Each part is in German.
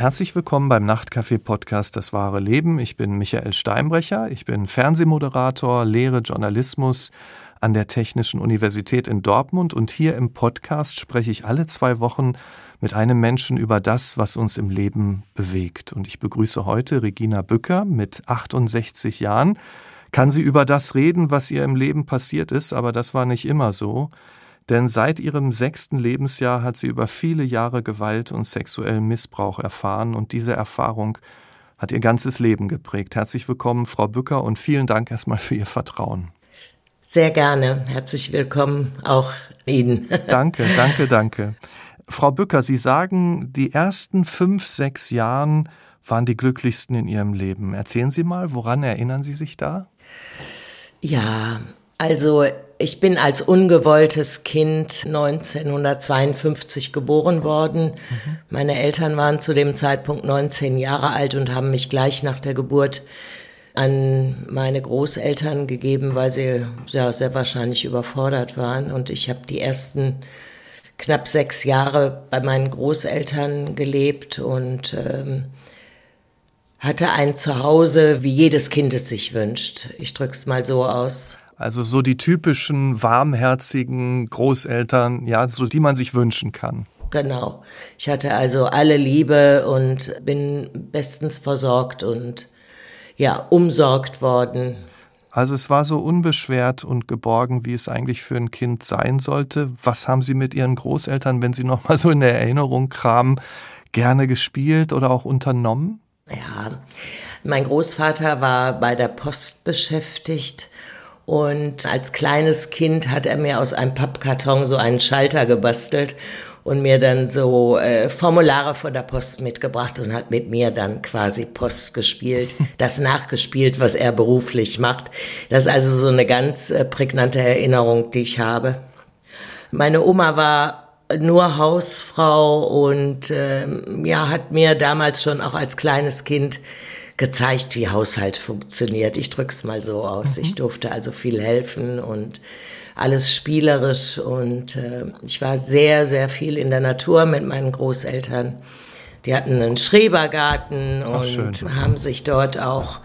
Herzlich willkommen beim Nachtcafé-Podcast Das wahre Leben. Ich bin Michael Steinbrecher. Ich bin Fernsehmoderator, lehre Journalismus an der Technischen Universität in Dortmund und hier im Podcast spreche ich alle zwei Wochen mit einem Menschen über das, was uns im Leben bewegt. Und ich begrüße heute Regina Bücker mit 68 Jahren. Kann sie über das reden, was ihr im Leben passiert ist, aber das war nicht immer so. Denn seit ihrem sechsten Lebensjahr hat sie über viele Jahre Gewalt und sexuellen Missbrauch erfahren und diese Erfahrung hat ihr ganzes Leben geprägt. Herzlich willkommen, Frau Bücker, und vielen Dank erstmal für Ihr Vertrauen. Sehr gerne. Herzlich willkommen auch Ihnen. Danke, danke, danke. Frau Bücker, Sie sagen, die ersten fünf, sechs Jahren waren die glücklichsten in Ihrem Leben. Erzählen Sie mal, woran erinnern Sie sich da? Ja, also ich bin als ungewolltes Kind 1952 geboren worden. Mhm. Meine Eltern waren zu dem Zeitpunkt 19 Jahre alt und haben mich gleich nach der Geburt an meine Großeltern gegeben, weil sie ja, sehr wahrscheinlich überfordert waren. Und ich habe die ersten knapp sechs Jahre bei meinen Großeltern gelebt und ähm, hatte ein Zuhause, wie jedes Kind es sich wünscht. Ich drück's mal so aus. Also so die typischen warmherzigen Großeltern, ja, so die man sich wünschen kann. Genau. Ich hatte also alle Liebe und bin bestens versorgt und ja, umsorgt worden. Also es war so unbeschwert und geborgen, wie es eigentlich für ein Kind sein sollte. Was haben Sie mit Ihren Großeltern, wenn Sie noch mal so in der Erinnerung kramen, gerne gespielt oder auch unternommen? Ja, mein Großvater war bei der Post beschäftigt und als kleines Kind hat er mir aus einem Pappkarton so einen Schalter gebastelt und mir dann so äh, Formulare von der Post mitgebracht und hat mit mir dann quasi Post gespielt, das nachgespielt, was er beruflich macht. Das ist also so eine ganz äh, prägnante Erinnerung, die ich habe. Meine Oma war nur Hausfrau und äh, ja, hat mir damals schon auch als kleines Kind gezeigt, wie Haushalt funktioniert. Ich drück's mal so aus. Mhm. Ich durfte also viel helfen und alles spielerisch und äh, ich war sehr, sehr viel in der Natur mit meinen Großeltern. Die hatten einen Schrebergarten und Ach, haben sich dort auch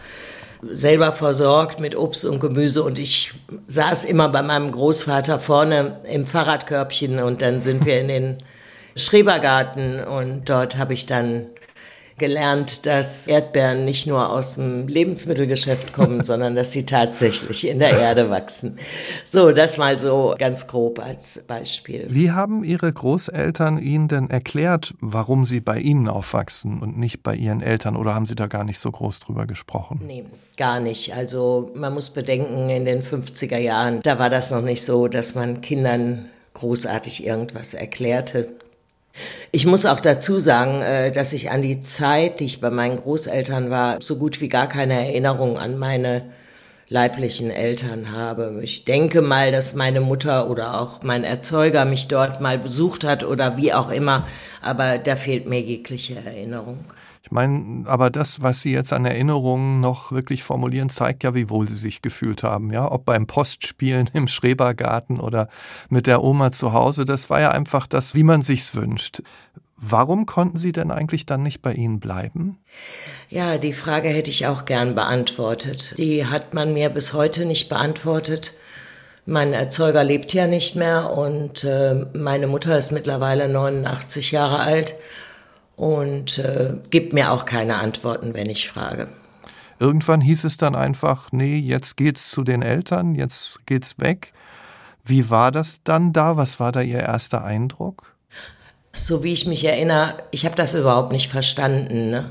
selber versorgt mit Obst und Gemüse und ich saß immer bei meinem Großvater vorne im Fahrradkörbchen und dann sind wir in den Schrebergarten und dort habe ich dann gelernt, dass Erdbeeren nicht nur aus dem Lebensmittelgeschäft kommen, sondern dass sie tatsächlich in der Erde wachsen. So, das mal so ganz grob als Beispiel. Wie haben Ihre Großeltern Ihnen denn erklärt, warum Sie bei Ihnen aufwachsen und nicht bei Ihren Eltern? Oder haben Sie da gar nicht so groß drüber gesprochen? Nee, gar nicht. Also man muss bedenken, in den 50er Jahren, da war das noch nicht so, dass man Kindern großartig irgendwas erklärte. Ich muss auch dazu sagen, äh, dass ich an die Zeit, die ich bei meinen Großeltern war, so gut wie gar keine Erinnerung an meine leiblichen Eltern habe. Ich denke mal, dass meine Mutter oder auch mein Erzeuger mich dort mal besucht hat oder wie auch immer, aber da fehlt mir jegliche Erinnerung. Ich meine, aber das, was Sie jetzt an Erinnerungen noch wirklich formulieren, zeigt ja, wie wohl Sie sich gefühlt haben. Ja, ob beim Postspielen im Schrebergarten oder mit der Oma zu Hause, das war ja einfach das, wie man sich's wünscht. Warum konnten Sie denn eigentlich dann nicht bei Ihnen bleiben? Ja, die Frage hätte ich auch gern beantwortet. Die hat man mir bis heute nicht beantwortet. Mein Erzeuger lebt ja nicht mehr und äh, meine Mutter ist mittlerweile 89 Jahre alt und äh, gibt mir auch keine Antworten, wenn ich frage. Irgendwann hieß es dann einfach, nee, jetzt geht's zu den Eltern, jetzt geht's weg. Wie war das dann da? Was war da Ihr erster Eindruck? So wie ich mich erinnere, ich habe das überhaupt nicht verstanden. Ne?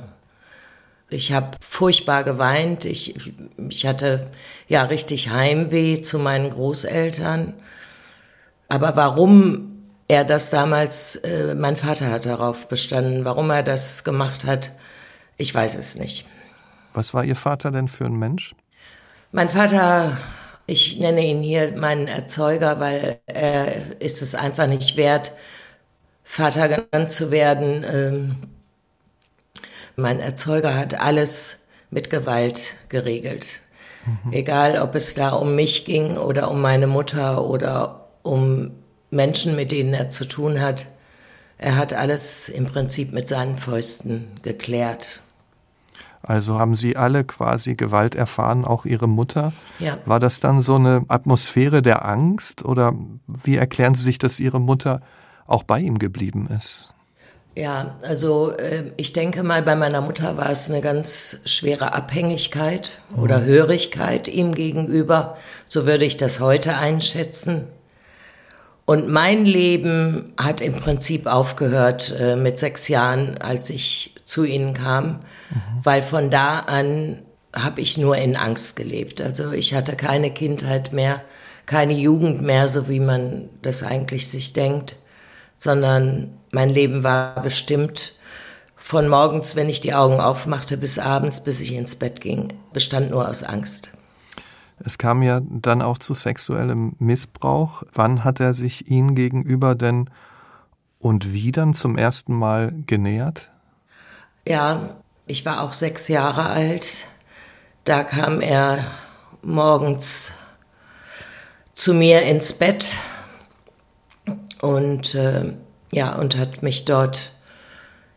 Ich habe furchtbar geweint. Ich, ich hatte ja richtig Heimweh zu meinen Großeltern. Aber warum er das damals, äh, mein Vater hat darauf bestanden. Warum er das gemacht hat, ich weiß es nicht. Was war Ihr Vater denn für ein Mensch? Mein Vater, ich nenne ihn hier meinen Erzeuger, weil er ist es einfach nicht wert, Vater genannt zu werden. Ähm, mein Erzeuger hat alles mit Gewalt geregelt. Mhm. Egal, ob es da um mich ging oder um meine Mutter oder um Menschen, mit denen er zu tun hat. er hat alles im Prinzip mit seinen Fäusten geklärt. Also haben Sie alle quasi Gewalt erfahren, auch Ihre Mutter? Ja. War das dann so eine Atmosphäre der Angst oder wie erklären Sie sich, dass Ihre Mutter auch bei ihm geblieben ist? Ja, also äh, ich denke mal, bei meiner Mutter war es eine ganz schwere Abhängigkeit oder mhm. Hörigkeit ihm gegenüber. So würde ich das heute einschätzen. Und mein Leben hat im Prinzip aufgehört äh, mit sechs Jahren, als ich zu ihnen kam, mhm. weil von da an habe ich nur in Angst gelebt. Also ich hatte keine Kindheit mehr, keine Jugend mehr, so wie man das eigentlich sich denkt, sondern mein Leben war bestimmt von morgens, wenn ich die Augen aufmachte, bis abends, bis ich ins Bett ging, bestand nur aus Angst. Es kam ja dann auch zu sexuellem Missbrauch. Wann hat er sich Ihnen gegenüber denn und wie dann zum ersten Mal genähert? Ja, ich war auch sechs Jahre alt. Da kam er morgens zu mir ins Bett und äh, ja, und hat mich dort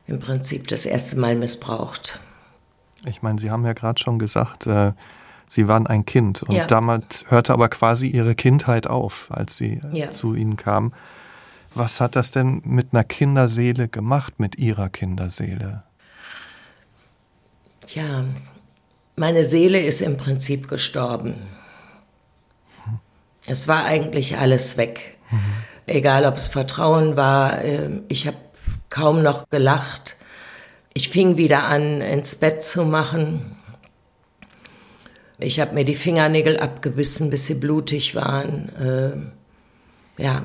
im Prinzip das erste Mal missbraucht. Ich meine, Sie haben ja gerade schon gesagt, äh, Sie waren ein Kind und ja. damals hörte aber quasi Ihre Kindheit auf, als Sie äh, ja. zu Ihnen kamen. Was hat das denn mit einer Kinderseele gemacht, mit Ihrer Kinderseele? Ja, meine Seele ist im Prinzip gestorben. Hm. Es war eigentlich alles weg. Mhm egal ob es Vertrauen war. Ähm, ich habe kaum noch gelacht. Ich fing wieder an, ins Bett zu machen. Ich habe mir die Fingernägel abgebissen, bis sie blutig waren. Ähm, ja.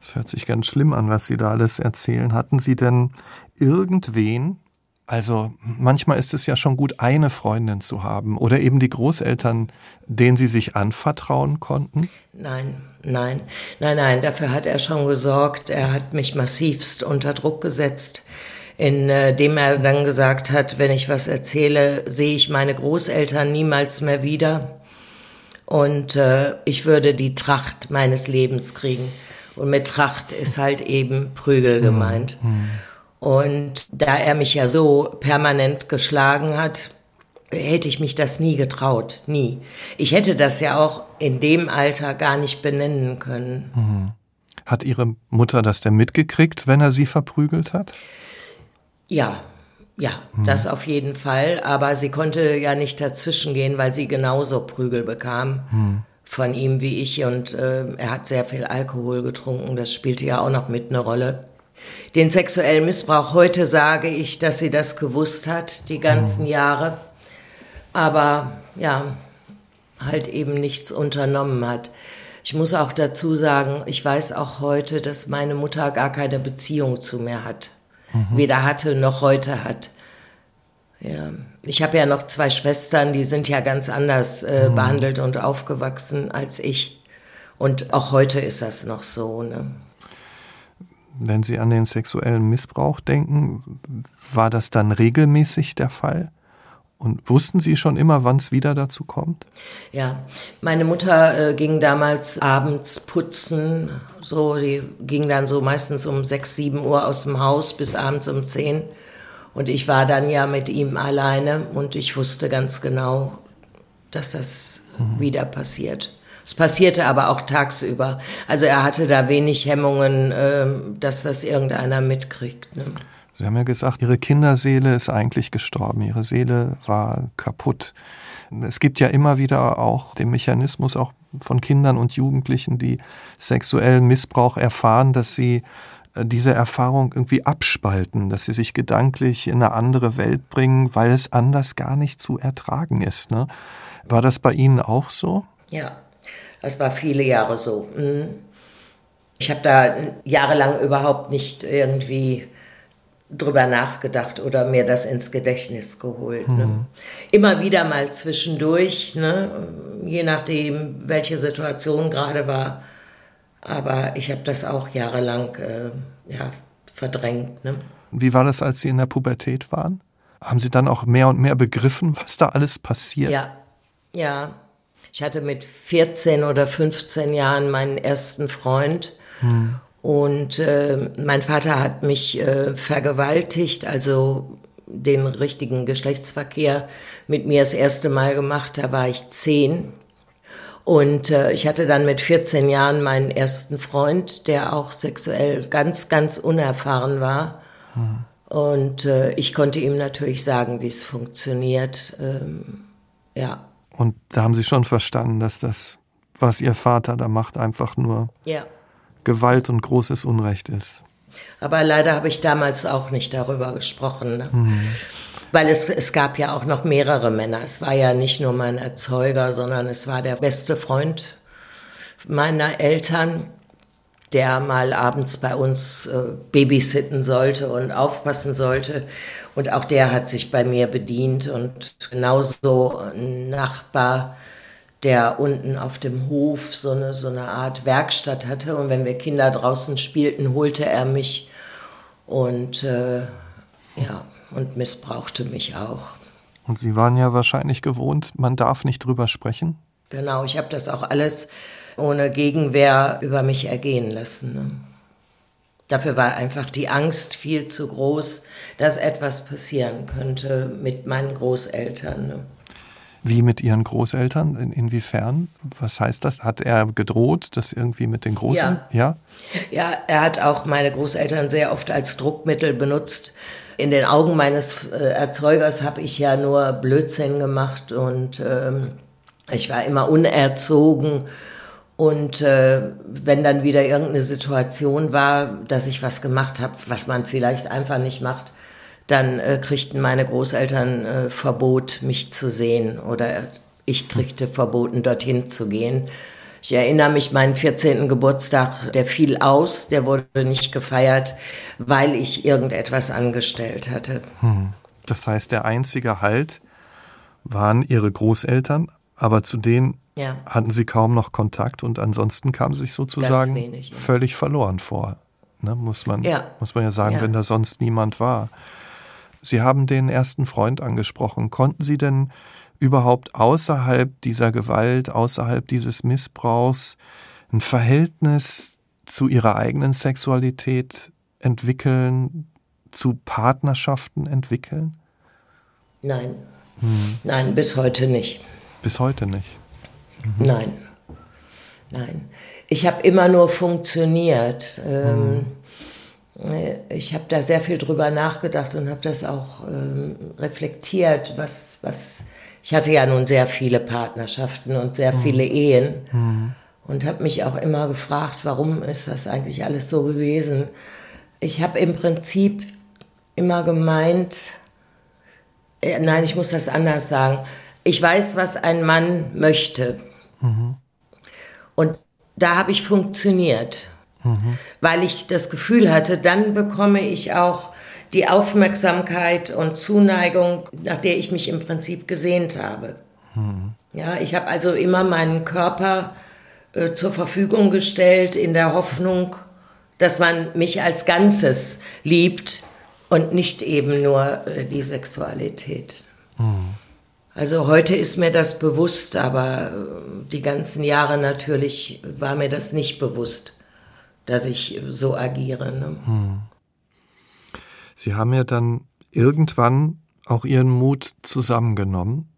Das hört sich ganz schlimm an, was Sie da alles erzählen. Hatten Sie denn irgendwen, also manchmal ist es ja schon gut, eine Freundin zu haben oder eben die Großeltern, denen Sie sich anvertrauen konnten? Nein, nein, nein, nein, dafür hat er schon gesorgt. Er hat mich massivst unter Druck gesetzt, indem äh, er dann gesagt hat, wenn ich was erzähle, sehe ich meine Großeltern niemals mehr wieder und äh, ich würde die Tracht meines Lebens kriegen. Und mit Tracht ist halt eben Prügel gemeint. Mhm. Und da er mich ja so permanent geschlagen hat, hätte ich mich das nie getraut, nie. Ich hätte das ja auch in dem Alter gar nicht benennen können. Mhm. Hat Ihre Mutter das denn mitgekriegt, wenn er sie verprügelt hat? Ja, ja, mhm. das auf jeden Fall. Aber sie konnte ja nicht dazwischen gehen, weil sie genauso Prügel bekam mhm. von ihm wie ich. Und äh, er hat sehr viel Alkohol getrunken. Das spielte ja auch noch mit eine Rolle den sexuellen Missbrauch. Heute sage ich, dass sie das gewusst hat, die ganzen mhm. Jahre, aber ja, halt eben nichts unternommen hat. Ich muss auch dazu sagen, ich weiß auch heute, dass meine Mutter gar keine Beziehung zu mir hat. Mhm. Weder hatte noch heute hat. Ja. Ich habe ja noch zwei Schwestern, die sind ja ganz anders äh, mhm. behandelt und aufgewachsen als ich. Und auch heute ist das noch so. Ne? Wenn Sie an den sexuellen Missbrauch denken, war das dann regelmäßig der Fall? Und wussten Sie schon immer, wann es wieder dazu kommt? Ja, meine Mutter äh, ging damals abends putzen. So, die ging dann so meistens um sechs, sieben Uhr aus dem Haus bis abends um zehn. Und ich war dann ja mit ihm alleine und ich wusste ganz genau, dass das mhm. wieder passiert. Es passierte aber auch tagsüber. Also er hatte da wenig Hemmungen, äh, dass das irgendeiner mitkriegt. Ne? Sie haben ja gesagt, Ihre Kinderseele ist eigentlich gestorben. Ihre Seele war kaputt. Es gibt ja immer wieder auch den Mechanismus auch von Kindern und Jugendlichen, die sexuellen Missbrauch erfahren, dass sie äh, diese Erfahrung irgendwie abspalten, dass sie sich gedanklich in eine andere Welt bringen, weil es anders gar nicht zu ertragen ist. Ne? War das bei Ihnen auch so? Ja, das war viele Jahre so. Mhm. Ich habe da jahrelang überhaupt nicht irgendwie drüber nachgedacht oder mir das ins Gedächtnis geholt. Ne? Mhm. Immer wieder mal zwischendurch, ne? je nachdem, welche Situation gerade war. Aber ich habe das auch jahrelang äh, ja, verdrängt. Ne? Wie war das, als Sie in der Pubertät waren? Haben Sie dann auch mehr und mehr begriffen, was da alles passiert? Ja, ja. Ich hatte mit 14 oder 15 Jahren meinen ersten Freund. Hm. Und äh, mein Vater hat mich äh, vergewaltigt, also den richtigen Geschlechtsverkehr mit mir das erste Mal gemacht. Da war ich zehn. Und äh, ich hatte dann mit 14 Jahren meinen ersten Freund, der auch sexuell ganz, ganz unerfahren war. Mhm. Und äh, ich konnte ihm natürlich sagen, wie es funktioniert. Ähm, ja. Und da haben Sie schon verstanden, dass das, was Ihr Vater da macht, einfach nur ja. Gewalt und großes Unrecht ist. Aber leider habe ich damals auch nicht darüber gesprochen. Ne? Mhm. Weil es, es gab ja auch noch mehrere Männer. Es war ja nicht nur mein Erzeuger, sondern es war der beste Freund meiner Eltern, der mal abends bei uns äh, babysitten sollte und aufpassen sollte. Und auch der hat sich bei mir bedient und genauso ein Nachbar, der unten auf dem Hof so eine, so eine Art Werkstatt hatte. Und wenn wir Kinder draußen spielten, holte er mich und äh, ja, und missbrauchte mich auch. Und Sie waren ja wahrscheinlich gewohnt, man darf nicht drüber sprechen? Genau, ich habe das auch alles ohne Gegenwehr über mich ergehen lassen. Ne? Dafür war einfach die Angst viel zu groß, dass etwas passieren könnte mit meinen Großeltern. Ne? Wie mit Ihren Großeltern? In, inwiefern? Was heißt das? Hat er gedroht, das irgendwie mit den Großen? Ja. ja. Ja, er hat auch meine Großeltern sehr oft als Druckmittel benutzt. In den Augen meines äh, Erzeugers habe ich ja nur Blödsinn gemacht und ähm, ich war immer unerzogen. Und äh, wenn dann wieder irgendeine Situation war, dass ich was gemacht habe, was man vielleicht einfach nicht macht, dann äh, kriegten meine Großeltern äh, Verbot, mich zu sehen oder ich kriegte verboten, dorthin zu gehen. Ich erinnere mich, meinen 14. Geburtstag, der fiel aus, der wurde nicht gefeiert, weil ich irgendetwas angestellt hatte. Hm. Das heißt, der einzige Halt waren Ihre Großeltern, aber zu denen ja. hatten Sie kaum noch Kontakt und ansonsten kamen Sie sich sozusagen wenig, ja. völlig verloren vor. Ne, muss, man, ja. muss man ja sagen, wenn da sonst niemand war. Sie haben den ersten Freund angesprochen. Konnten Sie denn überhaupt außerhalb dieser Gewalt, außerhalb dieses Missbrauchs ein Verhältnis zu Ihrer eigenen Sexualität entwickeln, zu Partnerschaften entwickeln? Nein. Hm. Nein, bis heute nicht. Bis heute nicht. Mhm. Nein. Nein. Ich habe immer nur funktioniert. Ähm, hm. Äh, ich habe da sehr viel drüber nachgedacht und habe das auch ähm, reflektiert, was, was, ich hatte ja nun sehr viele Partnerschaften und sehr mhm. viele Ehen mhm. und habe mich auch immer gefragt, warum ist das eigentlich alles so gewesen. Ich habe im Prinzip immer gemeint, äh, nein, ich muss das anders sagen, ich weiß, was ein Mann möchte. Mhm. Und da habe ich funktioniert mhm. weil ich das Gefühl hatte, dann bekomme ich auch die Aufmerksamkeit und Zuneigung, nach der ich mich im Prinzip gesehnt habe. Mhm. Ja, ich habe also immer meinen Körper äh, zur Verfügung gestellt in der Hoffnung, dass man mich als Ganzes liebt und nicht eben nur äh, die Sexualität. Mhm. Also heute ist mir das bewusst, aber äh, die ganzen Jahre natürlich war mir das nicht bewusst dass ich so agiere. Ne? Hm. Sie haben ja dann irgendwann auch Ihren Mut zusammengenommen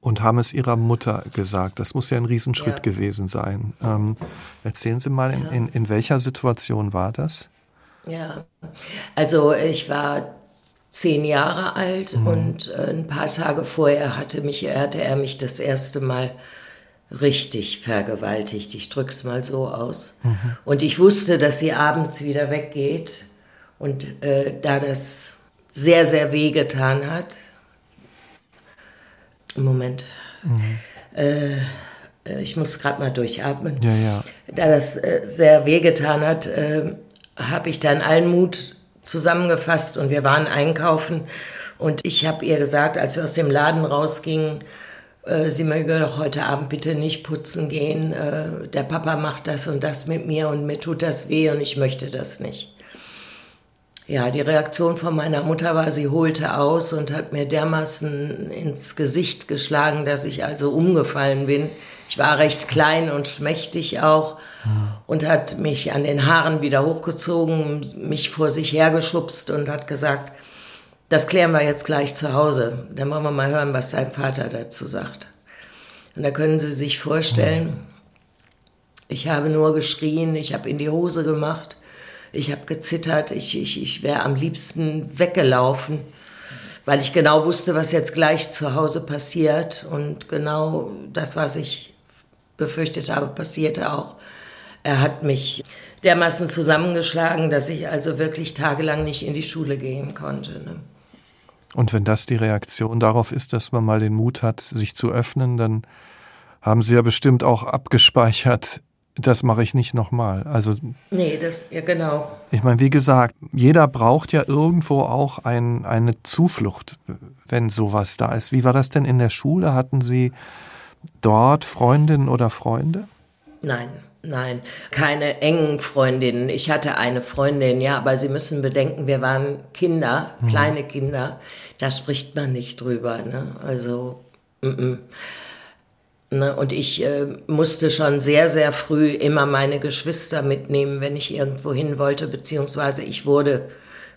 und haben es Ihrer Mutter gesagt. Das muss ja ein Riesenschritt ja. gewesen sein. Ähm, erzählen Sie mal, in, in, in welcher Situation war das? Ja, also ich war zehn Jahre alt mhm. und äh, ein paar Tage vorher hatte, mich, hatte er mich das erste Mal richtig vergewaltigt. Ich drück's mal so aus. Mhm. Und ich wusste, dass sie abends wieder weggeht. Und äh, da das sehr, sehr weh getan hat. Moment. Mhm. Äh, ich muss gerade mal durchatmen. Ja, ja. Da das äh, sehr weh getan hat, äh, habe ich dann allen Mut zusammengefasst und wir waren einkaufen. Und ich habe ihr gesagt, als wir aus dem Laden rausgingen, äh, sie möge doch heute Abend bitte nicht putzen gehen. Äh, der Papa macht das und das mit mir und mir tut das weh und ich möchte das nicht. Ja, die Reaktion von meiner Mutter war, sie holte aus und hat mir dermaßen ins Gesicht geschlagen, dass ich also umgefallen bin Ich war recht klein und schmächtig auch und hat mich an den Haaren wieder hochgezogen, mich vor sich hergeschubst und hat gesagt, das klären wir jetzt gleich zu Hause. Dann wollen wir mal hören, was sein Vater dazu sagt. Und da können Sie sich vorstellen, ich habe nur geschrien, ich habe in die Hose gemacht, ich habe gezittert, ich, ich, ich wäre am liebsten weggelaufen, weil ich genau wusste, was jetzt gleich zu Hause passiert. Und genau das, was ich befürchtet habe, passierte auch. Er hat mich dermaßen zusammengeschlagen, dass ich also wirklich tagelang nicht in die Schule gehen konnte. Ne? Und wenn das die Reaktion darauf ist, dass man mal den Mut hat, sich zu öffnen, dann haben Sie ja bestimmt auch abgespeichert, das mache ich nicht nochmal. Also nee, das ja genau. Ich meine, wie gesagt, jeder braucht ja irgendwo auch ein, eine Zuflucht, wenn sowas da ist. Wie war das denn in der Schule? Hatten Sie dort Freundinnen oder Freunde? Nein, nein, keine engen Freundinnen. Ich hatte eine Freundin, ja, aber Sie müssen bedenken, wir waren Kinder, hm. kleine Kinder. Da spricht man nicht drüber. Ne? Also, m -m. Ne? Und ich äh, musste schon sehr, sehr früh immer meine Geschwister mitnehmen, wenn ich irgendwo hin wollte, beziehungsweise ich wurde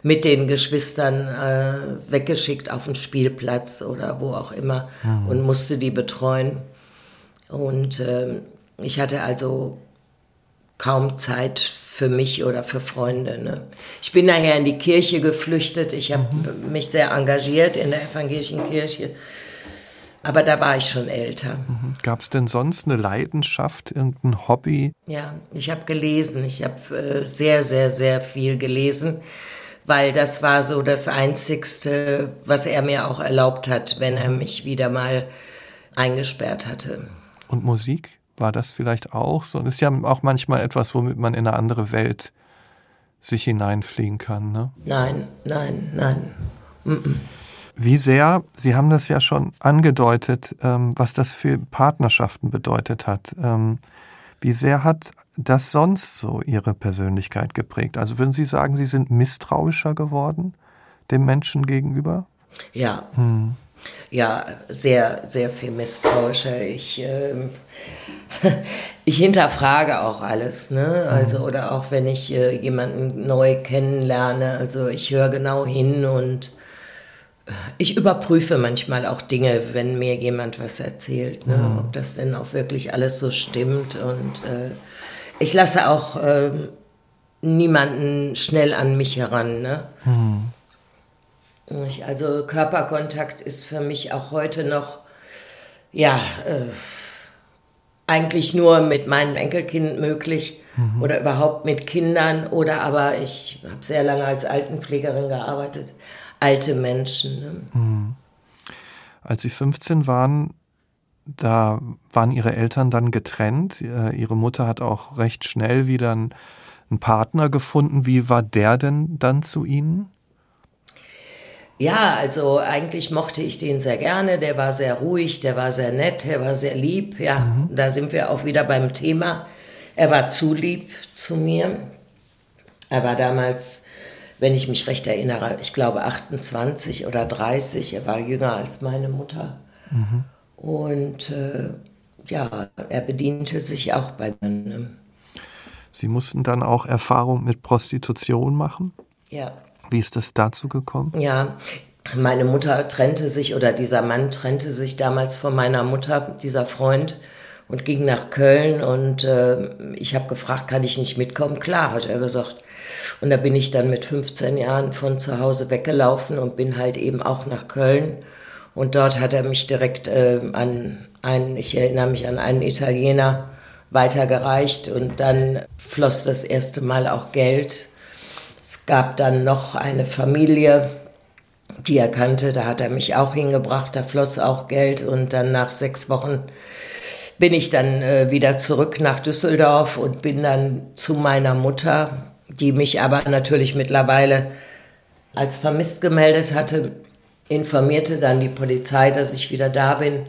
mit den Geschwistern äh, weggeschickt auf den Spielplatz oder wo auch immer mhm. und musste die betreuen. Und äh, ich hatte also kaum Zeit für mich oder für Freunde. Ne? Ich bin nachher in die Kirche geflüchtet. Ich habe mhm. mich sehr engagiert in der evangelischen Kirche aber da war ich schon älter. Mhm. Gab es denn sonst eine Leidenschaft, irgendein Hobby? Ja, ich habe gelesen. Ich habe äh, sehr, sehr, sehr viel gelesen, weil das war so das Einzigste, was er mir auch erlaubt hat, wenn er mich wieder mal eingesperrt hatte. Und Musik? War das vielleicht auch so? Und ist ja auch manchmal etwas, womit man in eine andere Welt sich hineinfliegen kann, ne? Nein, nein, nein. Mm -mm. Wie sehr, Sie haben das ja schon angedeutet, ähm, was das für Partnerschaften bedeutet hat. Ähm, wie sehr hat das sonst so Ihre Persönlichkeit geprägt? Also würden Sie sagen, Sie sind misstrauischer geworden dem Menschen gegenüber? Ja. Hm. Ja, sehr, sehr viel misstrauischer. Ich, äh, ich hinterfrage auch alles, ne? Also, oder auch wenn ich äh, jemanden neu kennenlerne, also ich höre genau hin und ich überprüfe manchmal auch Dinge, wenn mir jemand was erzählt, ne? Mhm. ob das denn auch wirklich alles so stimmt. Und äh, ich lasse auch äh, niemanden schnell an mich heran. Ne? Mhm. Also Körperkontakt ist für mich auch heute noch, ja, äh, eigentlich nur mit meinem Enkelkind möglich mhm. oder überhaupt mit Kindern oder aber ich habe sehr lange als Altenpflegerin gearbeitet alte Menschen. Ne? Mhm. Als Sie 15 waren, da waren Ihre Eltern dann getrennt. Äh, ihre Mutter hat auch recht schnell wieder einen Partner gefunden. Wie war der denn dann zu Ihnen? Ja, also eigentlich mochte ich den sehr gerne. Der war sehr ruhig, der war sehr nett, der war sehr lieb. Ja, mhm. da sind wir auch wieder beim Thema. Er war zu lieb zu mir. Er war damals wenn ich mich recht erinnere, ich glaube 28 oder 30. Er war jünger als meine Mutter. Mhm. Und äh, ja, er bediente sich auch bei mir. Sie mussten dann auch Erfahrung mit Prostitution machen? Ja. Wie ist das dazu gekommen? Ja, meine Mutter trennte sich oder dieser Mann trennte sich damals von meiner Mutter, dieser Freund, und ging nach Köln. Und äh, ich habe gefragt, kann ich nicht mitkommen? Klar, hat er gesagt. Und da bin ich dann mit 15 Jahren von zu Hause weggelaufen und bin halt eben auch nach Köln. Und dort hat er mich direkt äh, an einen, ich erinnere mich an einen Italiener, weitergereicht. Und dann floss das erste Mal auch Geld. Es gab dann noch eine Familie, die er kannte, da hat er mich auch hingebracht, da floss auch Geld. Und dann nach sechs Wochen bin ich dann äh, wieder zurück nach Düsseldorf und bin dann zu meiner Mutter die mich aber natürlich mittlerweile als vermisst gemeldet hatte, informierte dann die Polizei, dass ich wieder da bin.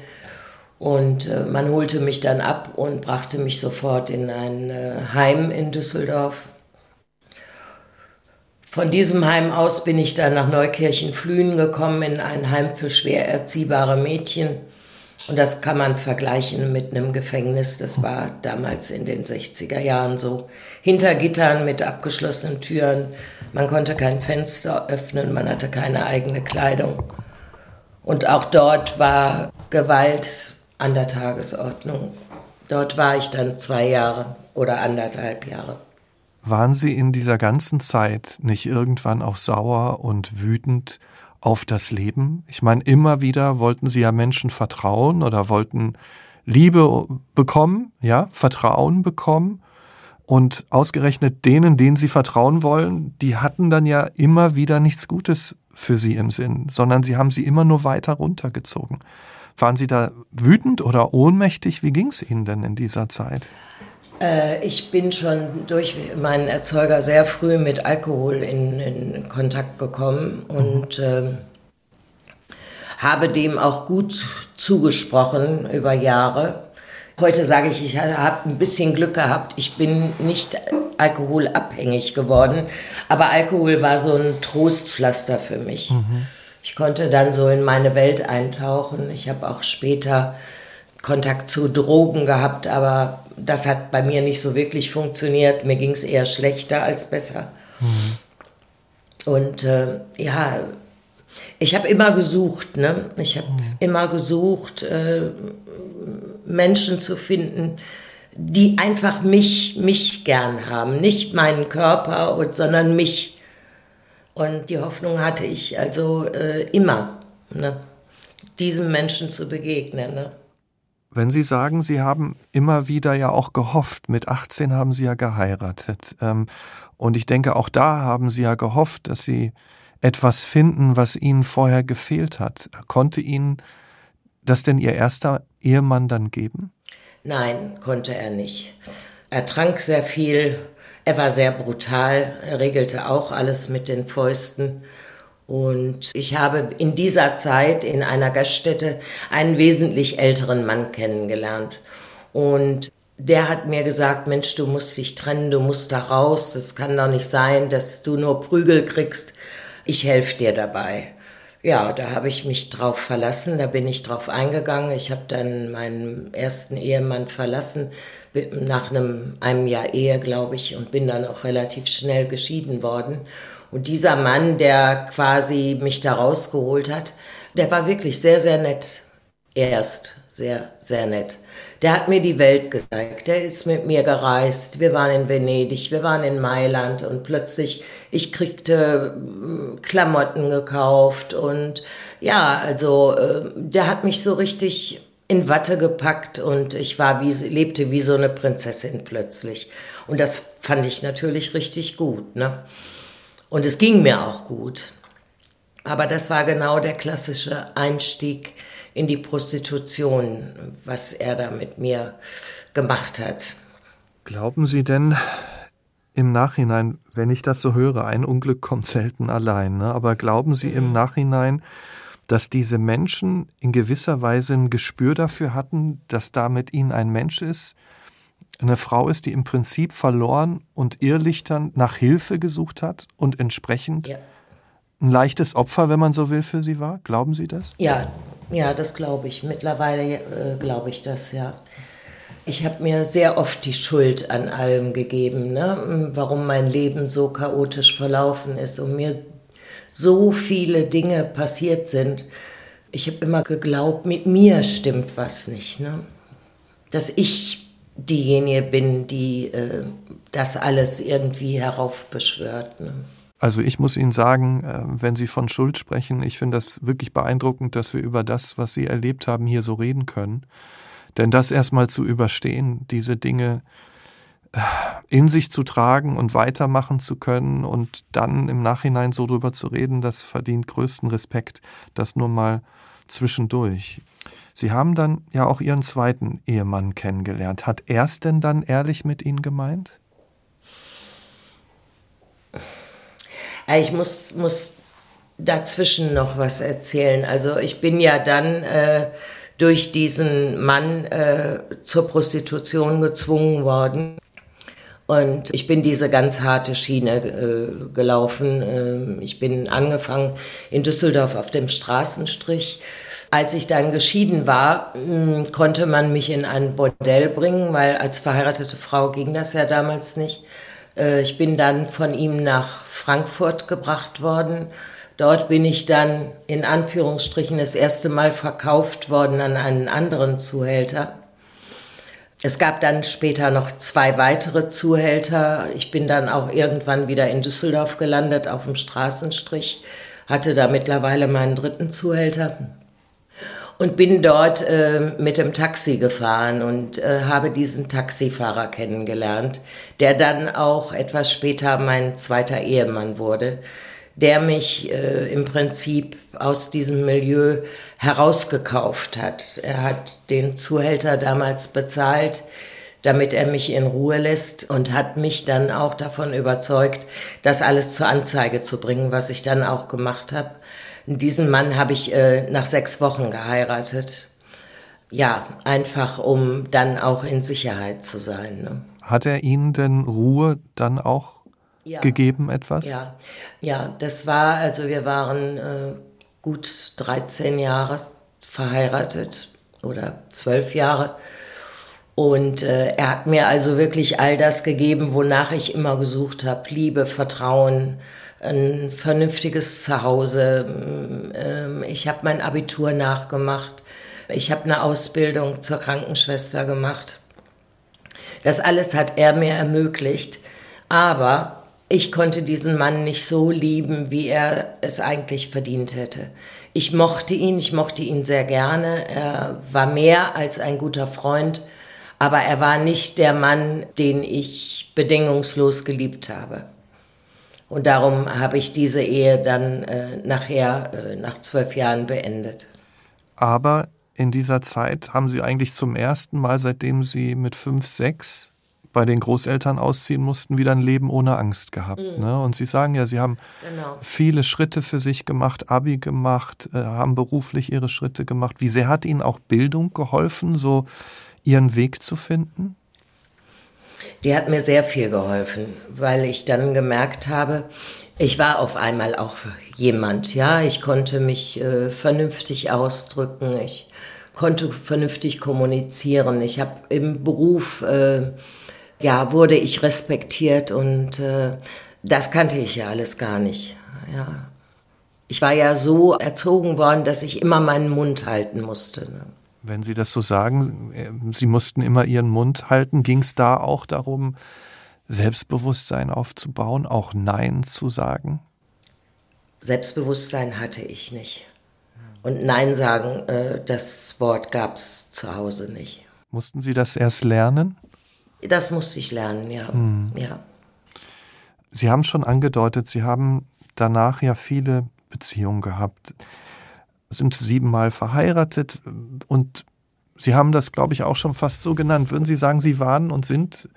Und äh, man holte mich dann ab und brachte mich sofort in ein äh, Heim in Düsseldorf. Von diesem Heim aus bin ich dann nach Neukirchen-Flühen gekommen, in ein Heim für schwer erziehbare Mädchen. Und das kann man vergleichen mit einem Gefängnis. Das war damals in den 60er Jahren so. Hinter Gittern mit abgeschlossenen Türen. Man konnte kein Fenster öffnen, man hatte keine eigene Kleidung. Und auch dort war Gewalt an der Tagesordnung. Dort war ich dann zwei Jahre oder anderthalb Jahre. Waren Sie in dieser ganzen Zeit nicht irgendwann auch sauer und wütend auf das Leben? Ich meine, immer wieder wollten Sie ja Menschen vertrauen oder wollten Liebe bekommen, ja, Vertrauen bekommen. Und ausgerechnet denen, denen Sie vertrauen wollen, die hatten dann ja immer wieder nichts Gutes für Sie im Sinn, sondern Sie haben sie immer nur weiter runtergezogen. Waren Sie da wütend oder ohnmächtig? Wie ging es Ihnen denn in dieser Zeit? Äh, ich bin schon durch meinen Erzeuger sehr früh mit Alkohol in, in Kontakt gekommen und äh, habe dem auch gut zugesprochen über Jahre. Heute sage ich, ich habe ein bisschen Glück gehabt. Ich bin nicht alkoholabhängig geworden, aber Alkohol war so ein Trostpflaster für mich. Mhm. Ich konnte dann so in meine Welt eintauchen. Ich habe auch später Kontakt zu Drogen gehabt, aber das hat bei mir nicht so wirklich funktioniert. Mir ging es eher schlechter als besser. Mhm. Und äh, ja, ich habe immer gesucht, ne? Ich habe mhm. immer gesucht, äh, Menschen zu finden, die einfach mich, mich gern haben. Nicht meinen Körper, und, sondern mich. Und die Hoffnung hatte ich also äh, immer, ne? diesem Menschen zu begegnen. Ne? Wenn Sie sagen, Sie haben immer wieder ja auch gehofft, mit 18 haben Sie ja geheiratet. Ähm, und ich denke, auch da haben Sie ja gehofft, dass Sie etwas finden, was Ihnen vorher gefehlt hat. Konnte Ihnen das denn Ihr erster Ehemann dann geben? Nein, konnte er nicht. Er trank sehr viel, er war sehr brutal, er regelte auch alles mit den Fäusten. Und ich habe in dieser Zeit in einer Gaststätte einen wesentlich älteren Mann kennengelernt. Und der hat mir gesagt, Mensch, du musst dich trennen, du musst da raus, das kann doch nicht sein, dass du nur Prügel kriegst. Ich helfe dir dabei. Ja, da habe ich mich drauf verlassen, da bin ich drauf eingegangen. Ich habe dann meinen ersten Ehemann verlassen, nach einem, einem Jahr Ehe, glaube ich, und bin dann auch relativ schnell geschieden worden. Und dieser Mann, der quasi mich da rausgeholt hat, der war wirklich sehr, sehr nett. Erst sehr, sehr nett. Der hat mir die Welt gezeigt. Der ist mit mir gereist. Wir waren in Venedig, wir waren in Mailand und plötzlich, ich kriegte hm, Klamotten gekauft und ja, also äh, der hat mich so richtig in Watte gepackt und ich war wie, lebte wie so eine Prinzessin plötzlich. Und das fand ich natürlich richtig gut, ne? Und es ging mir auch gut. Aber das war genau der klassische Einstieg in die Prostitution, was er da mit mir gemacht hat. Glauben Sie denn im Nachhinein, wenn ich das so höre, ein Unglück kommt selten allein, ne? aber glauben Sie im mhm. Nachhinein, dass diese Menschen in gewisser Weise ein Gespür dafür hatten, dass da mit ihnen ein Mensch ist, eine Frau ist, die im Prinzip verloren und irrlichtern nach Hilfe gesucht hat und entsprechend ja. ein leichtes Opfer, wenn man so will, für sie war? Glauben Sie das? Ja, ja, das glaube ich. Mittlerweile äh, glaube ich das, ja. Ich habe mir sehr oft die Schuld an allem gegeben, ne? warum mein Leben so chaotisch verlaufen ist und mir so viele Dinge passiert sind. Ich habe immer geglaubt, mit mir stimmt was nicht. Ne? Dass ich diejenige bin, die äh, das alles irgendwie heraufbeschwört. Ne? Also ich muss Ihnen sagen, äh, wenn Sie von Schuld sprechen, ich finde das wirklich beeindruckend, dass wir über das, was Sie erlebt haben, hier so reden können. Denn das erstmal zu überstehen, diese Dinge äh, in sich zu tragen und weitermachen zu können und dann im Nachhinein so drüber zu reden, das verdient größten Respekt. Das nur mal zwischendurch. Sie haben dann ja auch Ihren zweiten Ehemann kennengelernt. Hat er es denn dann ehrlich mit Ihnen gemeint? Ich muss, muss dazwischen noch was erzählen. Also ich bin ja dann äh, durch diesen Mann äh, zur Prostitution gezwungen worden. Und ich bin diese ganz harte Schiene äh, gelaufen. Ähm, ich bin angefangen in Düsseldorf auf dem Straßenstrich Als ich dann geschieden war, hm, konnte man mich in ein Bordell bringen, weil als verheiratete Frau ging das ja damals nicht. Äh, ich bin dann von ihm nach Frankfurt gebracht worden. Dort bin ich dann in Anführungsstrichen das erste Mal verkauft worden an einen anderen Zuhälter. Es gab dann später noch zwei weitere Zuhälter. Ich bin dann auch irgendwann wieder in Düsseldorf gelandet auf dem Straßenstrich, hatte da mittlerweile meinen dritten Zuhälter und bin dort äh, mit dem Taxi gefahren und äh, habe diesen Taxifahrer kennengelernt, der dann auch etwas später mein zweiter Ehemann wurde, der mich äh, im Prinzip aus diesem Milieu herausgekauft hat. Er hat den Zuhälter damals bezahlt, damit er mich in Ruhe lässt und hat mich dann auch davon überzeugt, das alles zur Anzeige zu bringen, was ich dann auch gemacht habe. Diesen Mann habe ich äh, nach sechs Wochen geheiratet. Ja, einfach um dann auch in Sicherheit zu sein. Ne? Hat er Ihnen denn Ruhe dann auch ja. gegeben etwas? Ja, ja, das war, also wir waren äh, gut 13 Jahre verheiratet oder zwölf Jahre. Und äh, er hat mir also wirklich all das gegeben, wonach ich immer gesucht habe. Liebe, Vertrauen, ein vernünftiges Zuhause. Ähm, ich habe mein Abitur nachgemacht. Ich habe eine Ausbildung zur Krankenschwester gemacht. Das alles hat er mir ermöglicht. Aber ich konnte diesen Mann nicht so lieben, wie er es eigentlich verdient hätte. Ich mochte ihn, ich mochte ihn sehr gerne. Er war mehr als ein guter Freund, aber er war nicht der Mann, den ich bedingungslos geliebt habe. Und darum habe ich diese Ehe dann äh, nachher, äh, nach zwölf Jahren, beendet. Aber in dieser Zeit haben Sie eigentlich zum ersten Mal, seitdem Sie mit fünf, sechs bei den Großeltern ausziehen mussten, wieder ein Leben ohne Angst gehabt. Mhm. Ne? Und Sie sagen ja, Sie haben genau. viele Schritte für sich gemacht, Abi gemacht, äh, haben beruflich Ihre Schritte gemacht. Wie sehr hat Ihnen auch Bildung geholfen, so Ihren Weg zu finden? Die hat mir sehr viel geholfen, weil ich dann gemerkt habe, ich war auf einmal auch jemand, ja, ich konnte mich äh, vernünftig ausdrücken, ich konnte vernünftig kommunizieren, ich habe im Beruf äh, ja, wurde ich respektiert und äh, das kannte ich ja alles gar nicht. Ja. Ich war ja so erzogen worden, dass ich immer meinen Mund halten musste. Ne? Wenn Sie das so sagen, äh, Sie mussten immer Ihren Mund halten, ging es da auch darum, Selbstbewusstsein aufzubauen, auch Nein zu sagen? Selbstbewusstsein hatte ich nicht. Und Nein sagen, äh, das Wort gab es zu Hause nicht. Mussten Sie das erst lernen? Das musste ich lernen, ja. Hm. ja. Sie haben schon angedeutet, Sie haben danach ja viele Beziehungen gehabt, sind siebenmal verheiratet und Sie haben das, glaube ich, auch schon fast so genannt. Würden Sie sagen, Sie waren und sind,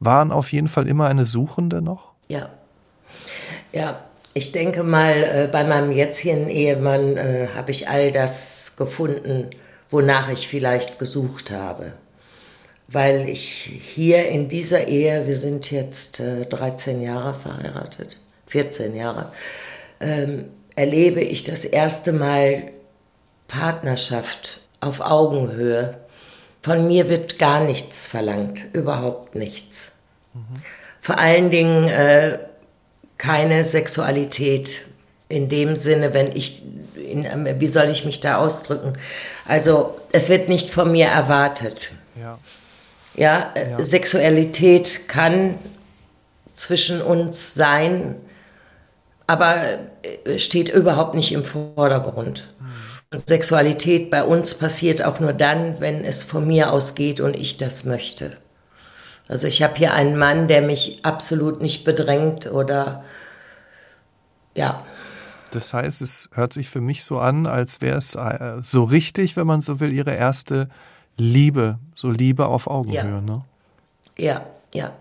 waren auf jeden Fall immer eine Suchende noch? Ja. Ja, ich denke mal, äh, bei meinem jetzigen Ehemann äh, habe ich all das gefunden, wonach ich vielleicht gesucht habe weil ich hier in dieser Ehe, wir sind jetzt äh, 13 Jahre verheiratet, 14 Jahre, ähm, erlebe ich das erste Mal Partnerschaft auf Augenhöhe. Von mir wird gar nichts verlangt, überhaupt nichts. Mhm. Vor allen Dingen äh, keine Sexualität in dem Sinne, wenn ich, in, wie soll ich mich da ausdrücken? Also es wird nicht von mir erwartet. Ja. Ja, äh, ja. Sexualität kann zwischen uns sein, aber äh, steht überhaupt nicht im Vordergrund. Und Sexualität bei uns passiert auch nur dann, wenn es von mir ausgeht und ich das möchte. Also ich habe hier einen Mann, der mich absolut nicht bedrängt oder ja. Das heißt, es hört sich für mich so an, als wäre es äh, so richtig, wenn man so will, ihre erste Liebe, so Liebe auf Augenhöhe, ja. ne? Ja, ja.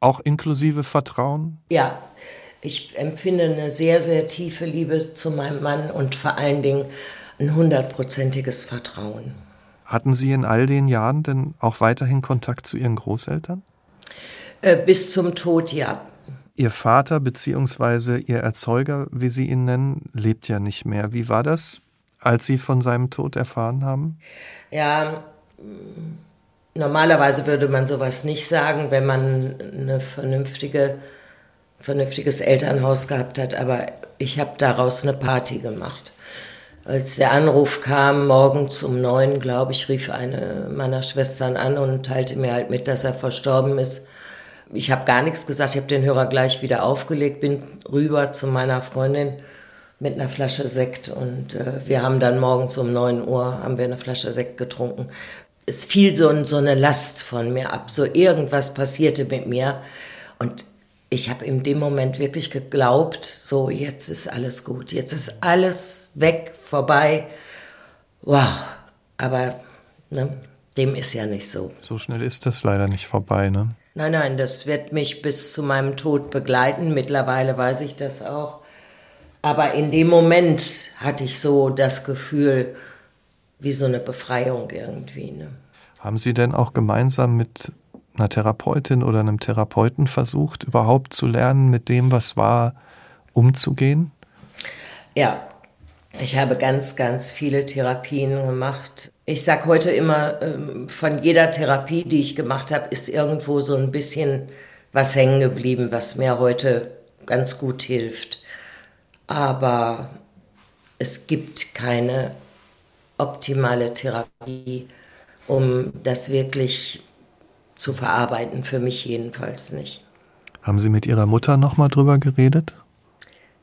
Auch inklusive Vertrauen? Ja, ich empfinde eine sehr, sehr tiefe Liebe zu meinem Mann und vor allen Dingen ein hundertprozentiges Vertrauen. Hatten Sie in all den Jahren denn auch weiterhin Kontakt zu Ihren Großeltern? Äh, bis zum Tod, ja. Ihr Vater bzw. Ihr Erzeuger, wie Sie ihn nennen, lebt ja nicht mehr. Wie war das als Sie von seinem Tod erfahren haben? Ja, normalerweise würde man sowas nicht sagen, wenn man eine vernünftige, vernünftiges Elternhaus gehabt hat, aber ich habe daraus eine Party gemacht. Als der Anruf kam, morgens um neun, glaube ich, rief eine meiner Schwestern an und teilte mir halt mit, dass er verstorben ist. Ich habe gar nichts gesagt, ich habe den Hörer gleich wieder aufgelegt, bin rüber zu meiner Freundin mit einer Flasche Sekt und äh, wir haben dann morgens um neun Uhr haben wir eine Flasche Sekt getrunken. Es fiel so, so eine Last von mir ab, so irgendwas passierte mit mir und ich habe in dem Moment wirklich geglaubt, so jetzt ist alles gut, jetzt ist alles weg, vorbei. Wow, aber ne, dem ist ja nicht so. So schnell ist das leider nicht vorbei, ne? Nein, nein, das wird mich bis zu meinem Tod begleiten. Mittlerweile weiß ich das auch. Aber in dem Moment hatte ich so das Gefühl, wie so eine Befreiung irgendwie. Ne? Haben Sie denn auch gemeinsam mit einer Therapeutin oder einem Therapeuten versucht, überhaupt zu lernen, mit dem, was war, umzugehen? Ja, ich habe ganz, ganz viele Therapien gemacht. Ich sage heute immer, ähm, von jeder Therapie, die ich gemacht habe, ist irgendwo so ein bisschen was hängen geblieben, was mir heute ganz gut hilft. Aber es gibt keine optimale Therapie, um das wirklich zu verarbeiten, für mich jedenfalls nicht. Haben Sie mit Ihrer Mutter nochmal drüber geredet?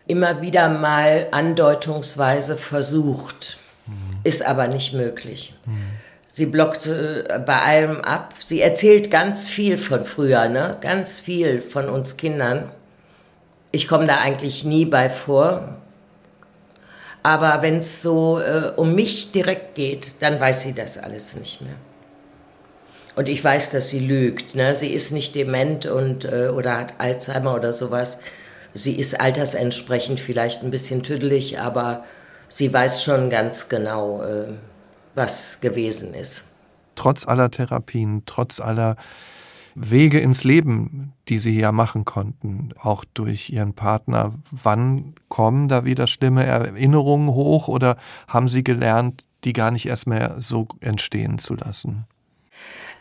Immer wieder mal andeutungsweise versucht, mhm. ist aber nicht möglich. Mhm. Sie blockt äh, bei allem ab. Sie erzählt ganz viel von früher, ne? ganz viel von uns Kindern. Ich komme da eigentlich nie bei vor. Aber wenn es so äh, um mich direkt geht, dann weiß sie das alles nicht mehr. Und ich weiß, dass sie lügt. Ne? Sie ist nicht dement und, äh, oder hat Alzheimer oder sowas. Sie ist altersentsprechend vielleicht ein bisschen tüdelig, aber sie weiß schon ganz genau, äh, was gewesen ist. Trotz aller Therapien, trotz aller Wege ins Leben, die Sie ja machen konnten, auch durch Ihren Partner, wann kommen da wieder schlimme Erinnerungen hoch oder haben Sie gelernt, die gar nicht erst mehr so entstehen zu lassen?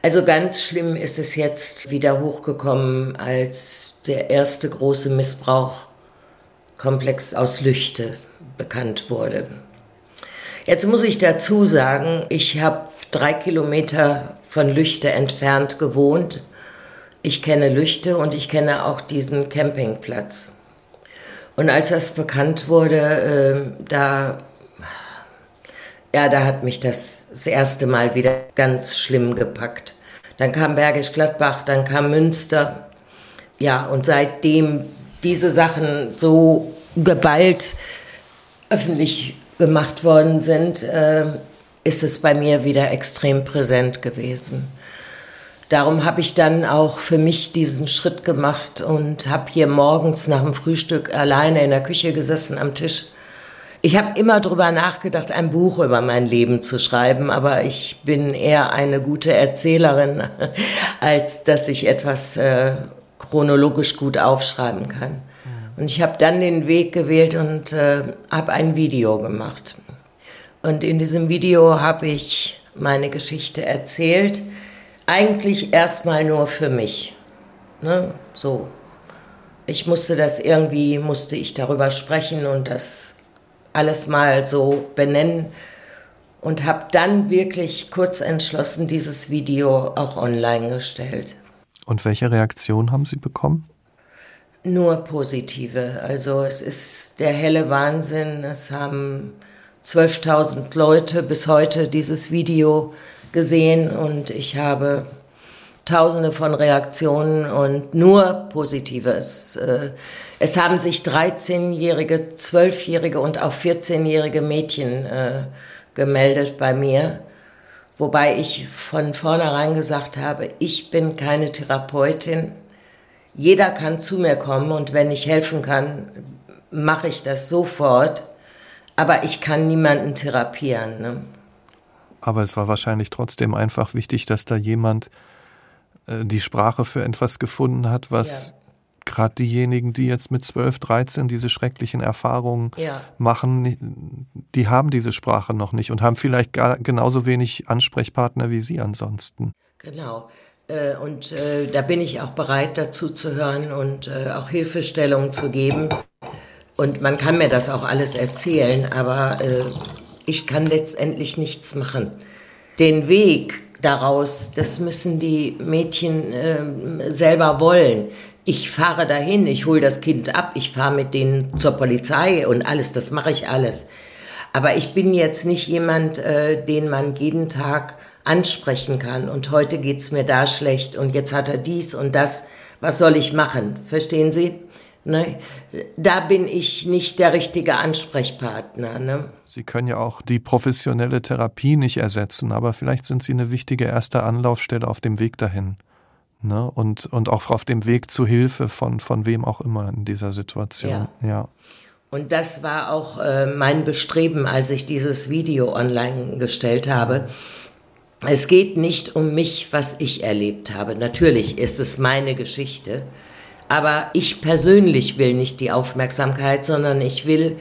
Also ganz schlimm ist es jetzt wieder hochgekommen, als der erste große Missbrauchkomplex aus Lüchte bekannt wurde. Jetzt muss ich dazu sagen, ich habe drei Kilometer von Lüchte entfernt gewohnt. Ich kenne Lüchte und ich kenne auch diesen Campingplatz. Und als das bekannt wurde, äh, da, ja, da hat mich das das erste Mal wieder ganz schlimm gepackt. Dann kam Bergisch Gladbach, dann kam Münster. Ja, und seitdem diese Sachen so geballt öffentlich gemacht worden sind, äh, ist es bei mir wieder extrem präsent gewesen. Darum habe ich dann auch für mich diesen Schritt gemacht und habe hier morgens nach dem Frühstück alleine in der Küche gesessen am Tisch ich habe immer darüber nachgedacht, ein Buch über mein Leben zu schreiben, aber ich bin eher eine gute Erzählerin, als dass ich etwas äh, chronologisch gut aufschreiben kann. Und ich habe dann den Weg gewählt und äh, habe ein Video gemacht. Und in diesem Video habe ich meine Geschichte erzählt, eigentlich erstmal nur für mich. Ne? So. Ich musste das irgendwie, musste ich darüber sprechen und das alles mal so benennen und habe dann wirklich kurz entschlossen dieses Video auch online gestellt. Und welche Reaktion haben Sie bekommen? Nur positive. Also es ist der helle Wahnsinn. Es haben 12.000 Leute bis heute dieses Video gesehen und ich habe tausende von Reaktionen und nur Positives. Es haben sich 13-jährige, 12-jährige und auch 14-jährige Mädchen äh, gemeldet bei mir, wobei ich von vornherein gesagt habe, ich bin keine Therapeutin. Jeder kann zu mir kommen und wenn ich helfen kann, mache ich das sofort. Aber ich kann niemanden therapieren. Ne? Aber es war wahrscheinlich trotzdem einfach wichtig, dass da jemand äh, die Sprache für etwas gefunden hat, was ja. Gerade diejenigen, die jetzt mit 12, 13 diese schrecklichen Erfahrungen ja. machen, die haben diese Sprache noch nicht und haben vielleicht gar, genauso wenig Ansprechpartner wie Sie ansonsten. Genau. Äh, und äh, da bin ich auch bereit, dazu zu hören und äh, auch Hilfestellungen zu geben. Und man kann mir das auch alles erzählen, aber ich kann letztendlich nichts machen. Den Weg daraus, das müssen die Mädchen äh, selber wollen. Ich fahre dahin, ich hole das Kind ab, ich fahre mit denen zur Polizei und alles, das mache ich alles. Aber ich bin jetzt nicht jemand, äh, den man jeden Tag ansprechen kann. Und heute geht's mir da schlecht und jetzt hat er dies und das. Was soll ich machen? Verstehen Sie? Ne? Da bin ich nicht der richtige Ansprechpartner. Ne? Sie können ja auch die professionelle Therapie nicht ersetzen, aber vielleicht sind Sie eine wichtige erste Anlaufstelle auf dem Weg dahin. Ne? Und, und auch auf dem Weg zu Hilfe von, von wem auch immer in dieser Situation. Ja. ja. Und das war auch äh, mein Bestreben, als ich dieses Video online gestellt habe. Es geht nicht um mich, was ich erlebt habe. Natürlich ist es meine Geschichte. Aber ich persönlich will nicht die Aufmerksamkeit, sondern ich will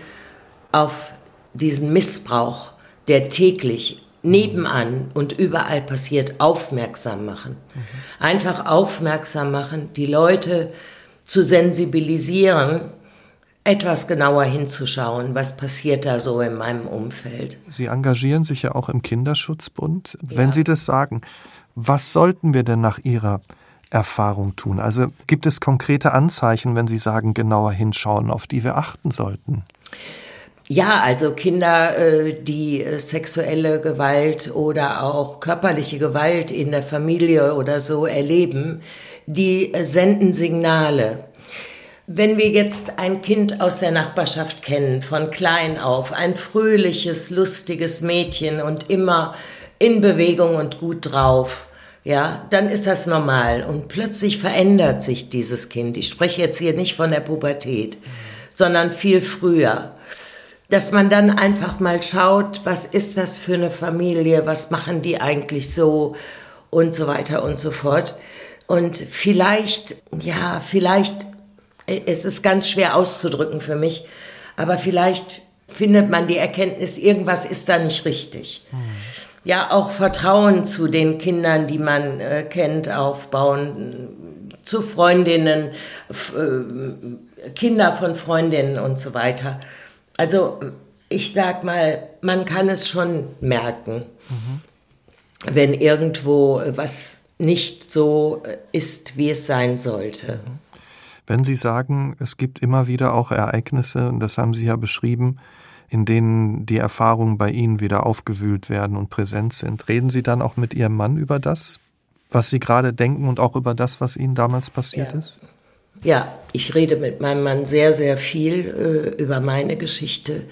auf diesen Missbrauch, der täglich nebenan und überall passiert, aufmerksam machen. Einfach aufmerksam machen, die Leute zu sensibilisieren, etwas genauer hinzuschauen, was passiert da so in meinem Umfeld. Sie engagieren sich ja auch im Kinderschutzbund. Ja. Wenn Sie das sagen, was sollten wir denn nach Ihrer Erfahrung tun? Also gibt es konkrete Anzeichen, wenn Sie sagen, genauer hinschauen, auf die wir achten sollten? Ja, also Kinder, äh, die äh, sexuelle Gewalt oder auch körperliche Gewalt in der Familie oder so erleben, die äh, senden Signale. Wenn wir jetzt ein Kind aus der Nachbarschaft kennen, von klein auf, ein fröhliches, lustiges Mädchen und immer in Bewegung und gut drauf, ja, dann ist das normal. Und plötzlich verändert sich dieses Kind. Ich spreche jetzt hier nicht von der Pubertät, sondern viel früher. Dass man dann einfach mal schaut, was ist das für eine Familie, was machen die eigentlich so und so weiter und so fort. Und vielleicht, ja, vielleicht es ist ganz schwer auszudrücken für mich, aber vielleicht findet man die Erkenntnis, irgendwas ist da nicht richtig. Mhm. Ja, auch Vertrauen zu den Kindern, die man äh, kennt, aufbauen, zu Freundinnen, äh, Kinder von Freundinnen und so weiter. Also ich sag mal, man kann es schon merken, mhm. wenn irgendwo was nicht so äh, ist, wie es sein sollte. Wenn Sie sagen, es gibt immer wieder auch Ereignisse, und das haben Sie ja beschrieben, in denen die Erfahrungen bei Ihnen wieder aufgewühlt werden und präsent sind, reden Sie dann auch mit Ihrem Mann über das, was Sie gerade denken und auch über das, was Ihnen damals passiert ja. ist? Ja, ich rede mit meinem Mann sehr, sehr viel äh, über meine Geschichte,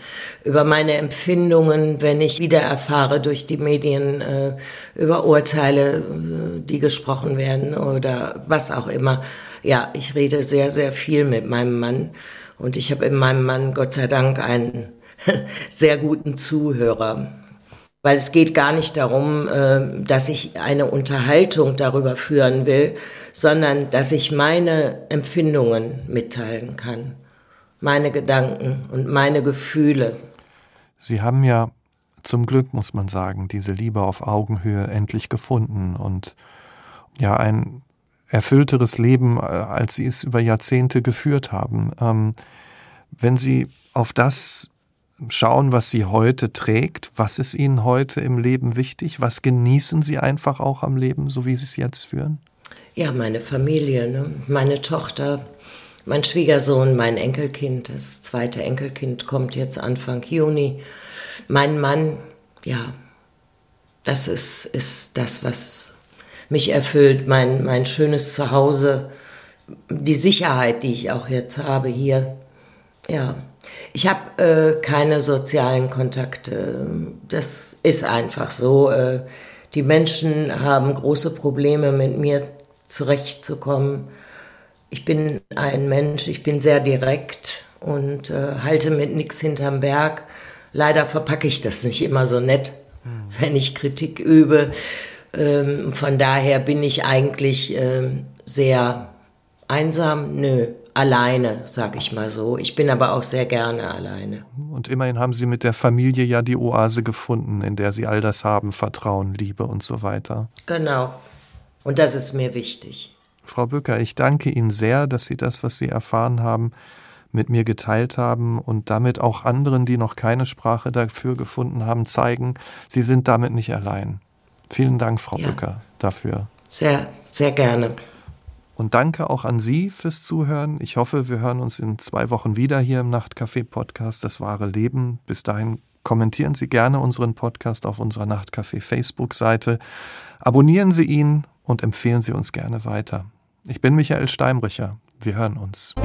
über meine Empfindungen, wenn ich wieder erfahre durch die Medien, äh, über Urteile, äh, die gesprochen werden oder was auch immer ja, ich rede sehr, sehr viel mit meinem Mann und ich habe in meinem Mann Gott sei Dank einen sehr guten Zuhörer. Weil es geht gar nicht darum, äh, dass ich eine Unterhaltung darüber führen will, sondern dass ich meine Empfindungen mitteilen kann, meine Gedanken und meine Gefühle. Sie haben ja zum Glück, muss man sagen, diese Liebe auf Augenhöhe endlich gefunden und ja, ein erfüllteres Leben, äh, als sie es über Jahrzehnte geführt haben. Ähm, wenn Sie auf das schauen, was Sie heute trägt, was ist Ihnen heute im Leben wichtig? Was genießen Sie einfach auch am Leben, so wie Sie es jetzt führen? Ja, meine Familie, ne? meine Tochter, mein Schwiegersohn, mein Enkelkind, das zweite Enkelkind kommt jetzt Anfang Juni. Mein Mann, ja, das ist, ist das, was mich erfüllt, mein, mein schönes Zuhause, die Sicherheit, die ich auch jetzt habe hier. Ja, ich habe äh, keine sozialen Kontakte. Das ist einfach so. Äh, die Menschen haben große Probleme, mit mir zurechtzukommen. Ich bin ein Mensch, ich bin sehr direkt und äh, halte mit nichts hinterm Berg. Leider verpacke ich das nicht immer so nett, mhm. wenn ich Kritik übe. Ähm, von daher bin ich eigentlich ähm, sehr einsam. Nö, alleine, sag ich mal so. Ich bin aber auch sehr gerne alleine. Und immerhin haben Sie mit der Familie ja die Oase gefunden, in der Sie all das haben, Vertrauen, Liebe und so weiter. Genau. Und das ist mir wichtig. Frau Bücker, ich danke Ihnen sehr, dass Sie das, was Sie erfahren haben, mit mir geteilt haben und damit auch anderen, die noch keine Sprache dafür gefunden haben, zeigen, Sie sind damit nicht allein. Vielen Dank, Frau ja. Bücker, dafür. Sehr, sehr gerne. Und danke auch an Sie fürs Zuhören. Ich hoffe, wir hören uns in zwei Wochen wieder hier im Nachtcafé-Podcast Das wahre Leben. Bis dahin kommentieren Sie gerne unseren Podcast auf unserer Nachtcafé Facebook-Seite. Abonnieren Sie ihn und empfehlen Sie uns gerne weiter. Ich bin Michael Steinbrecher. Wir hören uns.